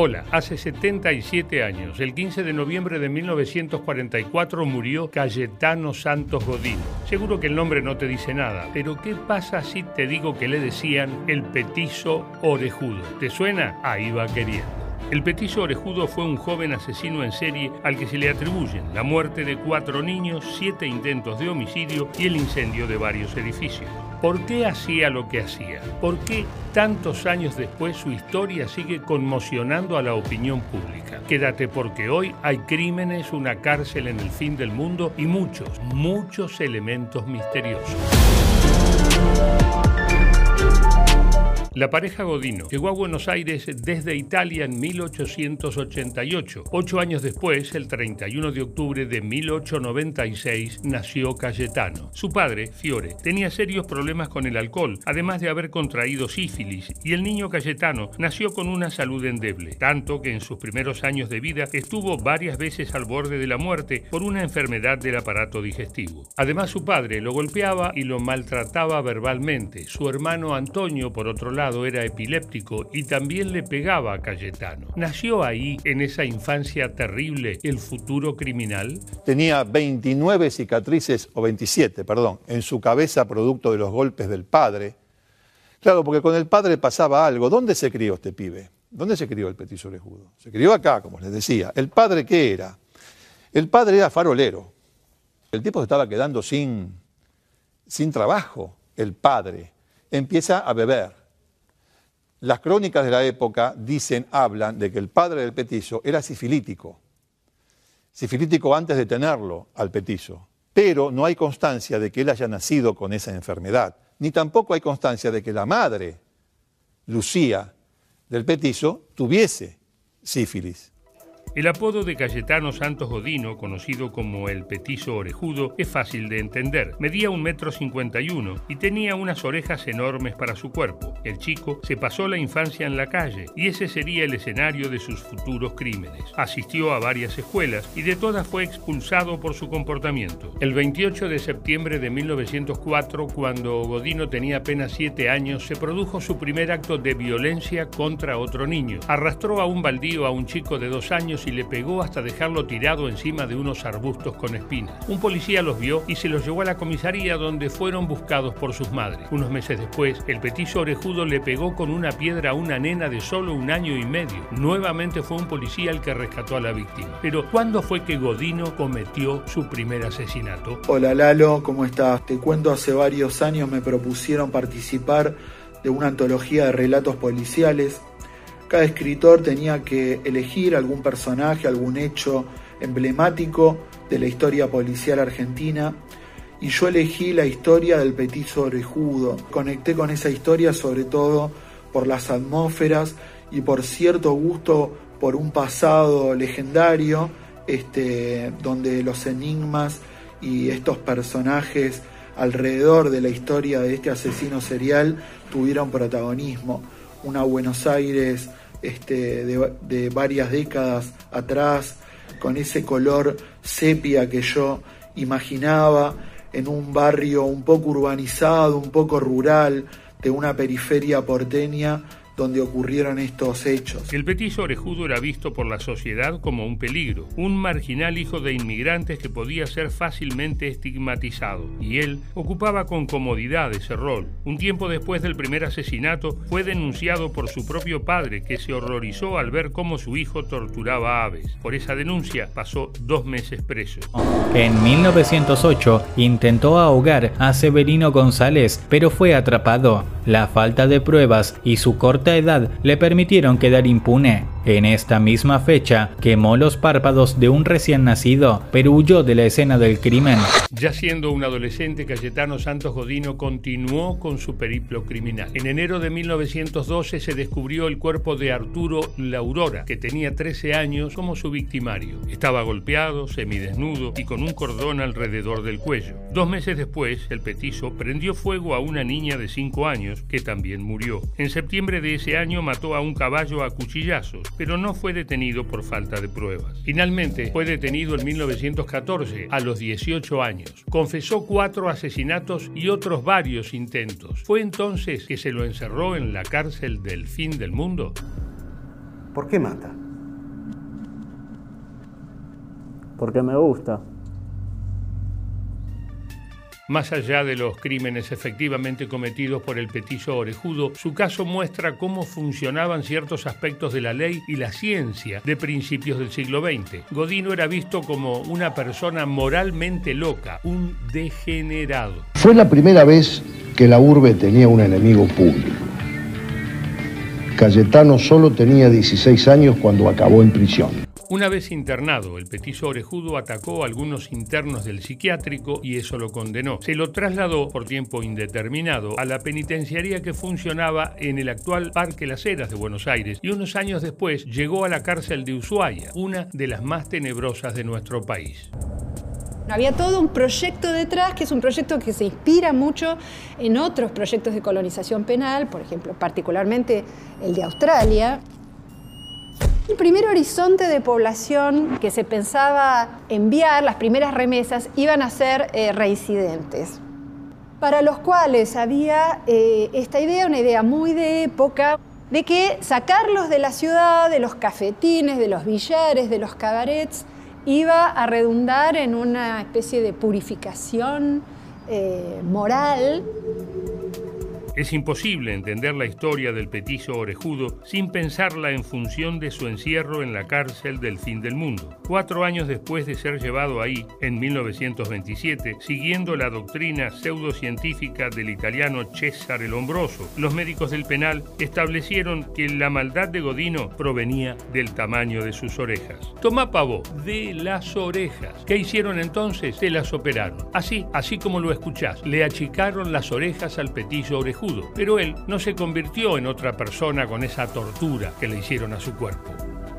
Hola, hace 77 años, el 15 de noviembre de 1944 murió Cayetano Santos Godino. Seguro que el nombre no te dice nada, pero ¿qué pasa si te digo que le decían el petizo orejudo? ¿Te suena? Ahí va queriendo. El petizo orejudo fue un joven asesino en serie al que se le atribuyen la muerte de cuatro niños, siete intentos de homicidio y el incendio de varios edificios. ¿Por qué hacía lo que hacía? ¿Por qué tantos años después su historia sigue conmocionando a la opinión pública? Quédate porque hoy hay crímenes, una cárcel en el fin del mundo y muchos, muchos elementos misteriosos. La pareja Godino llegó a Buenos Aires desde Italia en 1888. Ocho años después, el 31 de octubre de 1896, nació Cayetano. Su padre, Fiore, tenía serios problemas con el alcohol, además de haber contraído sífilis, y el niño Cayetano nació con una salud endeble, tanto que en sus primeros años de vida estuvo varias veces al borde de la muerte por una enfermedad del aparato digestivo. Además, su padre lo golpeaba y lo maltrataba verbalmente. Su hermano Antonio, por otro lado, era epiléptico y también le pegaba a Cayetano. ¿Nació ahí, en esa infancia terrible, el futuro criminal? Tenía 29 cicatrices, o 27, perdón, en su cabeza producto de los golpes del padre. Claro, porque con el padre pasaba algo. ¿Dónde se crió este pibe? ¿Dónde se crió el petiso orejudo? Se crió acá, como les decía. ¿El padre qué era? El padre era farolero. El tipo se estaba quedando sin, sin trabajo. El padre empieza a beber las crónicas de la época dicen, hablan de que el padre del petizo era sifilítico, sifilítico antes de tenerlo al petizo, pero no hay constancia de que él haya nacido con esa enfermedad, ni tampoco hay constancia de que la madre, Lucía, del petizo, tuviese sífilis. El apodo de Cayetano Santos Godino, conocido como el petizo orejudo, es fácil de entender. Medía un metro cincuenta y uno y tenía unas orejas enormes para su cuerpo. El chico se pasó la infancia en la calle y ese sería el escenario de sus futuros crímenes. Asistió a varias escuelas y de todas fue expulsado por su comportamiento. El 28 de septiembre de 1904, cuando Godino tenía apenas siete años, se produjo su primer acto de violencia contra otro niño. Arrastró a un baldío a un chico de dos años y le pegó hasta dejarlo tirado encima de unos arbustos con espinas. Un policía los vio y se los llevó a la comisaría donde fueron buscados por sus madres. Unos meses después, el petiso orejudo le pegó con una piedra a una nena de solo un año y medio. Nuevamente fue un policía el que rescató a la víctima. Pero ¿cuándo fue que Godino cometió su primer asesinato? Hola Lalo, ¿cómo estás? Te cuento, hace varios años me propusieron participar de una antología de relatos policiales cada escritor tenía que elegir algún personaje, algún hecho emblemático de la historia policial argentina y yo elegí la historia del petiso orejudo. Conecté con esa historia sobre todo por las atmósferas y por cierto gusto por un pasado legendario este, donde los enigmas y estos personajes alrededor de la historia de este asesino serial tuvieron protagonismo. Una Buenos Aires este, de, varias décadas atrás, con ese color sepia que yo imaginaba en un barrio un poco urbanizado, un poco rural, de una periferia porteña donde ocurrieron estos hechos. El petiso orejudo era visto por la sociedad como un peligro, un marginal hijo de inmigrantes que podía ser fácilmente estigmatizado, y él ocupaba con comodidad ese rol. Un tiempo después del primer asesinato fue denunciado por su propio padre, que se horrorizó al ver cómo su hijo torturaba aves. Por esa denuncia pasó dos meses preso. En 1908 intentó ahogar a Severino González, pero fue atrapado. La falta de pruebas y su corta edad le permitieron quedar impune. En esta misma fecha, quemó los párpados de un recién nacido, pero huyó de la escena del crimen. Ya siendo un adolescente, Cayetano Santos Godino continuó con su periplo criminal. En enero de 1912 se descubrió el cuerpo de Arturo Laurora, que tenía 13 años, como su victimario. Estaba golpeado, semidesnudo y con un cordón alrededor del cuello. Dos meses después, el petizo prendió fuego a una niña de 5 años, que también murió. En septiembre de ese año mató a un caballo a cuchillazos pero no fue detenido por falta de pruebas. Finalmente, fue detenido en 1914, a los 18 años. Confesó cuatro asesinatos y otros varios intentos. ¿Fue entonces que se lo encerró en la cárcel del fin del mundo? ¿Por qué mata? Porque me gusta. Más allá de los crímenes efectivamente cometidos por el petiso orejudo, su caso muestra cómo funcionaban ciertos aspectos de la ley y la ciencia de principios del siglo XX. Godino era visto como una persona moralmente loca, un degenerado. Fue la primera vez que la urbe tenía un enemigo público. Cayetano solo tenía 16 años cuando acabó en prisión. Una vez internado, el petiso orejudo atacó a algunos internos del psiquiátrico y eso lo condenó. Se lo trasladó por tiempo indeterminado a la penitenciaría que funcionaba en el actual Parque Las Heras de Buenos Aires y unos años después llegó a la cárcel de Ushuaia, una de las más tenebrosas de nuestro país. Había todo un proyecto detrás, que es un proyecto que se inspira mucho en otros proyectos de colonización penal, por ejemplo, particularmente el de Australia. Primer horizonte de población que se pensaba enviar, las primeras remesas, iban a ser eh, reincidentes, para los cuales había eh, esta idea, una idea muy de época, de que sacarlos de la ciudad, de los cafetines, de los billares, de los cabarets, iba a redundar en una especie de purificación eh, moral es imposible entender la historia del petiso orejudo sin pensarla en función de su encierro en la cárcel del fin del mundo. Cuatro años después de ser llevado ahí, en 1927, siguiendo la doctrina pseudocientífica del italiano Cesare Lombroso, los médicos del penal establecieron que la maldad de Godino provenía del tamaño de sus orejas. Tomá pavo, de las orejas. ¿Qué hicieron entonces? Se las operaron. Así, así como lo escuchás, le achicaron las orejas al petiso orejudo pero él no se convirtió en otra persona con esa tortura que le hicieron a su cuerpo.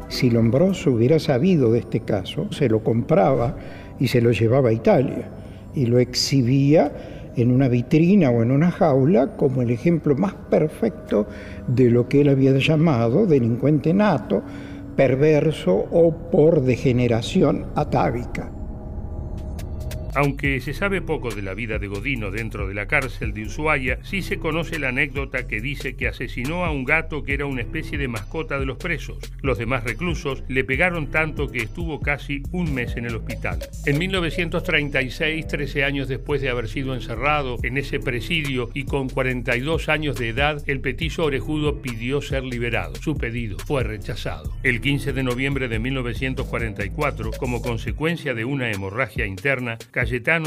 Si Lombroso hubiera sabido de este caso, se lo compraba y se lo llevaba a Italia y lo exhibía en una vitrina o en una jaula como el ejemplo más perfecto de lo que él había llamado delincuente nato, perverso o por degeneración atávica. Aunque se sabe poco de la vida de Godino dentro de la cárcel de Ushuaia, sí se conoce la anécdota que dice que asesinó a un gato que era una especie de mascota de los presos. Los demás reclusos le pegaron tanto que estuvo casi un mes en el hospital. En 1936, 13 años después de haber sido encerrado en ese presidio y con 42 años de edad, el petiso orejudo pidió ser liberado. Su pedido fue rechazado. El 15 de noviembre de 1944, como consecuencia de una hemorragia interna,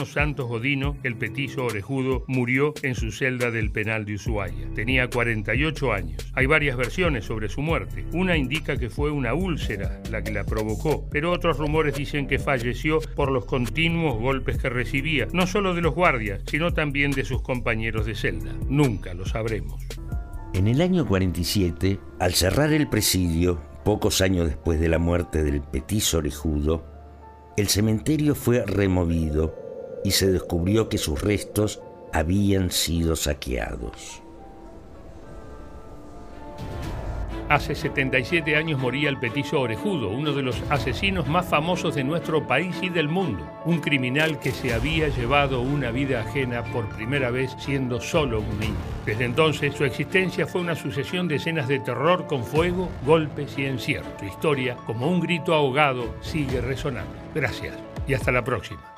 Santos Godino, el petiso orejudo, murió en su celda del penal de Ushuaia. Tenía 48 años. Hay varias versiones sobre su muerte. Una indica que fue una úlcera la que la provocó, pero otros rumores dicen que falleció por los continuos golpes que recibía, no solo de los guardias, sino también de sus compañeros de celda. Nunca lo sabremos. En el año 47, al cerrar el presidio, pocos años después de la muerte del petiso orejudo, el cementerio fue removido y se descubrió que sus restos habían sido saqueados. Hace 77 años moría el petiso Orejudo, uno de los asesinos más famosos de nuestro país y del mundo. Un criminal que se había llevado una vida ajena por primera vez siendo solo un niño. Desde entonces su existencia fue una sucesión de escenas de terror con fuego, golpes y encierro. Su historia, como un grito ahogado, sigue resonando. Gracias y hasta la próxima.